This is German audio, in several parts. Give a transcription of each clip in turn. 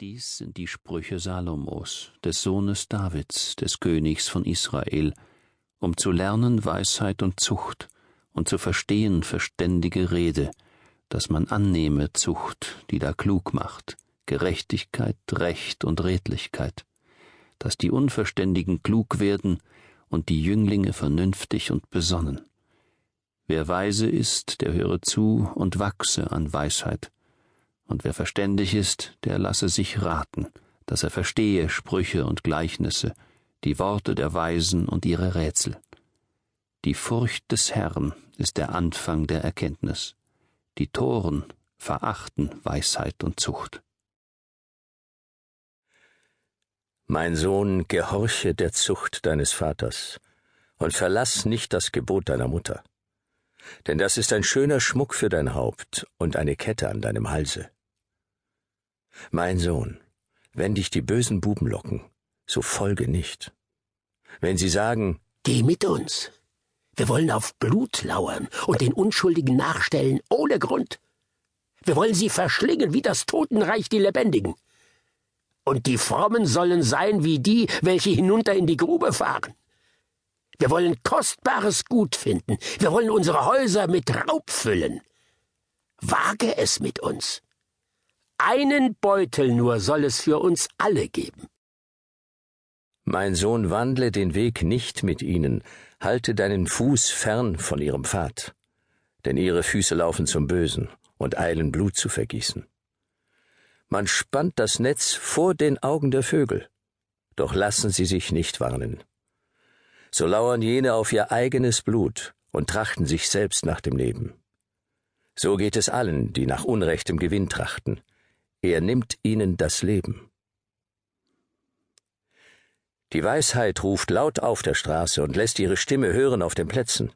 Dies sind die Sprüche Salomos, des Sohnes Davids, des Königs von Israel, um zu lernen Weisheit und Zucht und zu verstehen verständige Rede, dass man annehme Zucht, die da klug macht, Gerechtigkeit, Recht und Redlichkeit, dass die Unverständigen klug werden und die Jünglinge vernünftig und besonnen. Wer weise ist, der höre zu und wachse an Weisheit und wer verständig ist, der lasse sich raten, dass er verstehe Sprüche und Gleichnisse, die Worte der Weisen und ihre Rätsel. Die Furcht des Herrn ist der Anfang der Erkenntnis. Die Toren verachten Weisheit und Zucht. Mein Sohn, gehorche der Zucht deines Vaters und verlass nicht das Gebot deiner Mutter. Denn das ist ein schöner Schmuck für dein Haupt und eine Kette an deinem Halse. Mein Sohn, wenn dich die bösen Buben locken, so folge nicht. Wenn sie sagen, Geh mit uns. Wir wollen auf Blut lauern und den Unschuldigen nachstellen ohne Grund. Wir wollen sie verschlingen wie das Totenreich die Lebendigen. Und die Frommen sollen sein wie die, welche hinunter in die Grube fahren. Wir wollen kostbares Gut finden. Wir wollen unsere Häuser mit Raub füllen. Wage es mit uns. Einen Beutel nur soll es für uns alle geben. Mein Sohn, wandle den Weg nicht mit ihnen, halte deinen Fuß fern von ihrem Pfad, denn ihre Füße laufen zum Bösen und eilen Blut zu vergießen. Man spannt das Netz vor den Augen der Vögel, doch lassen sie sich nicht warnen. So lauern jene auf ihr eigenes Blut und trachten sich selbst nach dem Leben. So geht es allen, die nach unrechtem Gewinn trachten. Er nimmt ihnen das Leben. Die Weisheit ruft laut auf der Straße und lässt ihre Stimme hören auf den Plätzen.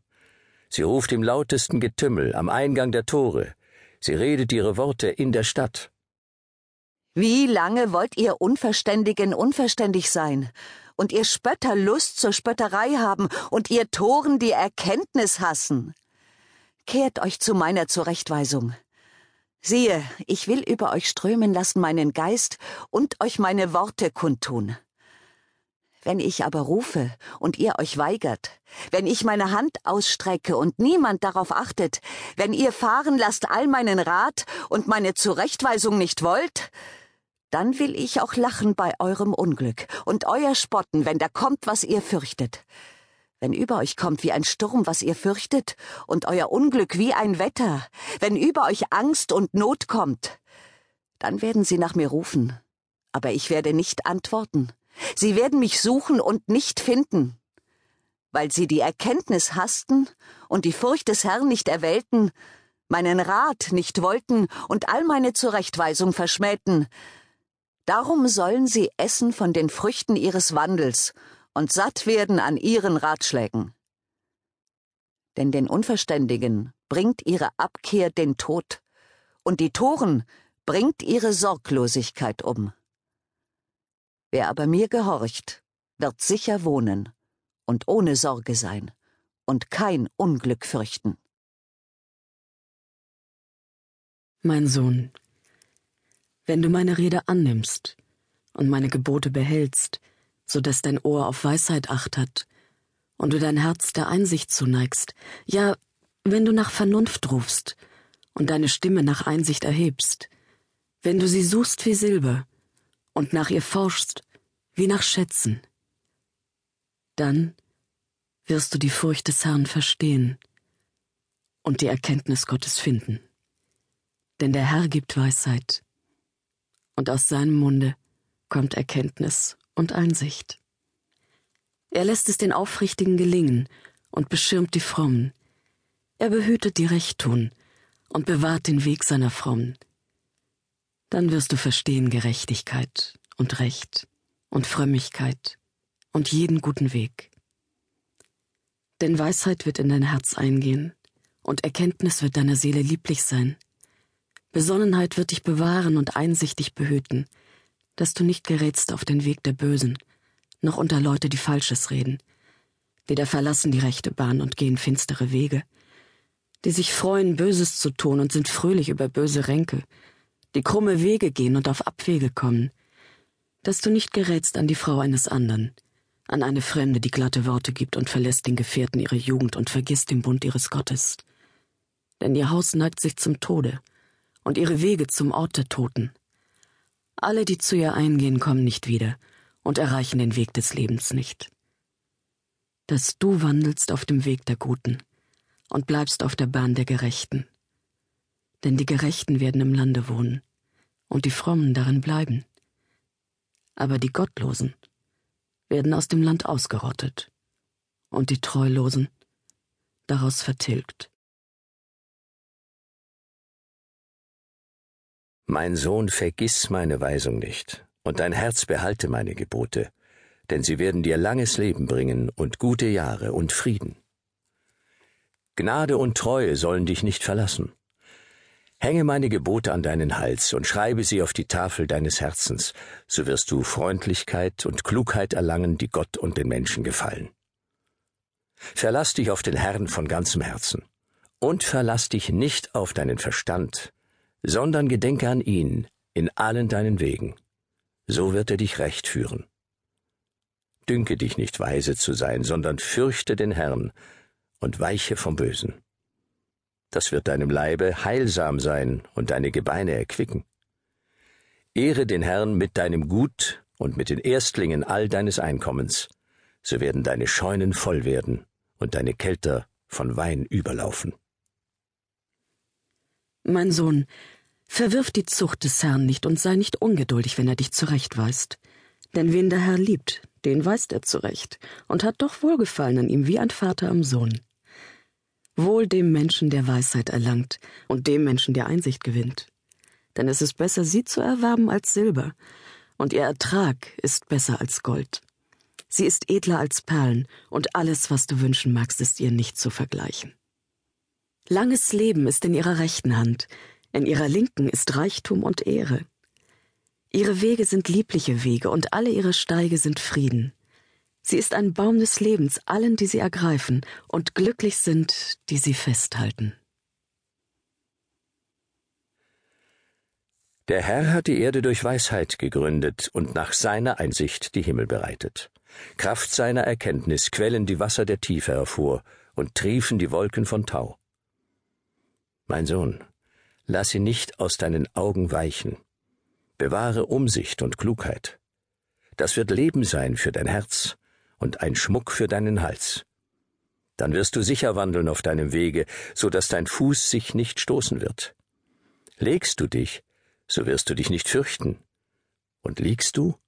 Sie ruft im lautesten Getümmel am Eingang der Tore. Sie redet ihre Worte in der Stadt. Wie lange wollt ihr Unverständigen unverständig sein und ihr Spötter Lust zur Spötterei haben und ihr Toren die Erkenntnis hassen? Kehrt euch zu meiner Zurechtweisung. Siehe, ich will über euch strömen lassen meinen Geist und euch meine Worte kundtun. Wenn ich aber rufe und ihr euch weigert, wenn ich meine Hand ausstrecke und niemand darauf achtet, wenn ihr fahren lasst all meinen Rat und meine Zurechtweisung nicht wollt, dann will ich auch lachen bei eurem Unglück und euer spotten, wenn da kommt, was ihr fürchtet wenn über euch kommt wie ein Sturm, was ihr fürchtet, und euer Unglück wie ein Wetter, wenn über euch Angst und Not kommt, dann werden sie nach mir rufen, aber ich werde nicht antworten. Sie werden mich suchen und nicht finden. Weil sie die Erkenntnis hassten und die Furcht des Herrn nicht erwählten, meinen Rat nicht wollten und all meine Zurechtweisung verschmähten, darum sollen sie essen von den Früchten ihres Wandels und satt werden an ihren Ratschlägen. Denn den Unverständigen bringt ihre Abkehr den Tod, und die Toren bringt ihre Sorglosigkeit um. Wer aber mir gehorcht, wird sicher wohnen und ohne Sorge sein und kein Unglück fürchten. Mein Sohn, wenn du meine Rede annimmst und meine Gebote behältst, so dass dein Ohr auf Weisheit acht hat und du dein Herz der Einsicht zuneigst, ja, wenn du nach Vernunft rufst und deine Stimme nach Einsicht erhebst, wenn du sie suchst wie Silber und nach ihr forschst wie nach Schätzen, dann wirst du die Furcht des Herrn verstehen und die Erkenntnis Gottes finden. Denn der Herr gibt Weisheit, und aus seinem Munde kommt Erkenntnis und Einsicht. Er lässt es den Aufrichtigen gelingen und beschirmt die Frommen. Er behütet die Recht tun und bewahrt den Weg seiner Frommen. Dann wirst du verstehen Gerechtigkeit und Recht und Frömmigkeit und jeden guten Weg. Denn Weisheit wird in dein Herz eingehen und Erkenntnis wird deiner Seele lieblich sein. Besonnenheit wird dich bewahren und Einsicht dich behüten dass du nicht gerätst auf den Weg der Bösen, noch unter Leute, die Falsches reden. Weder verlassen die rechte Bahn und gehen finstere Wege, die sich freuen, Böses zu tun und sind fröhlich über böse Ränke, die krumme Wege gehen und auf Abwege kommen, dass du nicht gerätst an die Frau eines anderen, an eine Fremde, die glatte Worte gibt und verlässt den Gefährten ihre Jugend und vergisst den Bund ihres Gottes. Denn ihr Haus neigt sich zum Tode und ihre Wege zum Ort der Toten. Alle, die zu ihr eingehen, kommen nicht wieder und erreichen den Weg des Lebens nicht. Dass du wandelst auf dem Weg der Guten und bleibst auf der Bahn der Gerechten. Denn die Gerechten werden im Lande wohnen und die Frommen darin bleiben. Aber die Gottlosen werden aus dem Land ausgerottet und die Treulosen daraus vertilgt. Mein Sohn, vergiss meine Weisung nicht, und dein Herz behalte meine Gebote, denn sie werden dir langes Leben bringen und gute Jahre und Frieden. Gnade und Treue sollen dich nicht verlassen. Hänge meine Gebote an deinen Hals und schreibe sie auf die Tafel deines Herzens, so wirst du Freundlichkeit und Klugheit erlangen, die Gott und den Menschen gefallen. Verlass dich auf den Herrn von ganzem Herzen und verlass dich nicht auf deinen Verstand, sondern gedenke an ihn in allen deinen Wegen. So wird er dich recht führen. Dünke dich nicht weise zu sein, sondern fürchte den Herrn und weiche vom Bösen das wird deinem Leibe heilsam sein und deine Gebeine erquicken. Ehre den Herrn mit deinem Gut und mit den Erstlingen all deines Einkommens, so werden deine Scheunen voll werden und deine Kelter von Wein überlaufen. Mein Sohn, verwirf die Zucht des Herrn nicht und sei nicht ungeduldig, wenn er dich zurechtweist. Denn wen der Herr liebt, den weist er zurecht und hat doch Wohlgefallen an ihm wie ein Vater am Sohn. Wohl dem Menschen, der Weisheit erlangt, und dem Menschen, der Einsicht gewinnt. Denn es ist besser, sie zu erwerben als Silber, und ihr Ertrag ist besser als Gold. Sie ist edler als Perlen, und alles, was du wünschen magst, ist ihr nicht zu vergleichen. Langes Leben ist in ihrer rechten Hand, in ihrer linken ist Reichtum und Ehre. Ihre Wege sind liebliche Wege, und alle ihre Steige sind Frieden. Sie ist ein Baum des Lebens allen, die sie ergreifen, und glücklich sind, die sie festhalten. Der Herr hat die Erde durch Weisheit gegründet und nach seiner Einsicht die Himmel bereitet. Kraft seiner Erkenntnis quellen die Wasser der Tiefe hervor und triefen die Wolken von Tau. Mein Sohn, lass sie nicht aus deinen Augen weichen. Bewahre Umsicht und Klugheit. Das wird Leben sein für dein Herz und ein Schmuck für deinen Hals. Dann wirst du sicher wandeln auf deinem Wege, so dass dein Fuß sich nicht stoßen wird. Legst du dich, so wirst du dich nicht fürchten, und liegst du,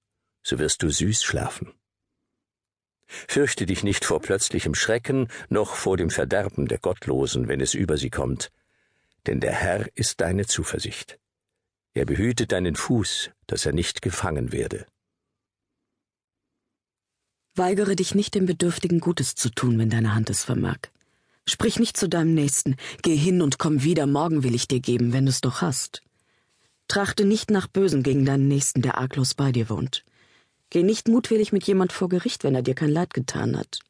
so wirst du süß schlafen. Fürchte dich nicht vor plötzlichem Schrecken, noch vor dem Verderben der Gottlosen, wenn es über sie kommt, denn der Herr ist deine Zuversicht. Er behütet deinen Fuß, dass er nicht gefangen werde. Weigere dich nicht dem Bedürftigen Gutes zu tun, wenn deine Hand es vermag. Sprich nicht zu deinem Nächsten, geh hin und komm wieder, morgen will ich dir geben, wenn du's doch hast. Trachte nicht nach Bösen gegen deinen Nächsten, der arglos bei dir wohnt. Geh nicht mutwillig mit jemand vor Gericht, wenn er dir kein Leid getan hat.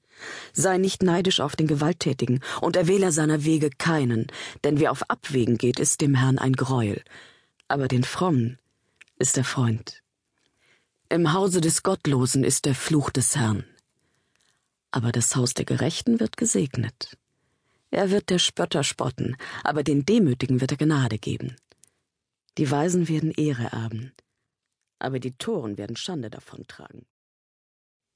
Sei nicht neidisch auf den Gewalttätigen und erwähle seiner Wege keinen, denn wer auf Abwägen geht, ist dem Herrn ein Greuel. Aber den Frommen ist er Freund. Im Hause des Gottlosen ist der Fluch des Herrn. Aber das Haus der Gerechten wird gesegnet. Er wird der Spötter spotten, aber den Demütigen wird er Gnade geben. Die Weisen werden Ehre erben, aber die Toren werden Schande davontragen.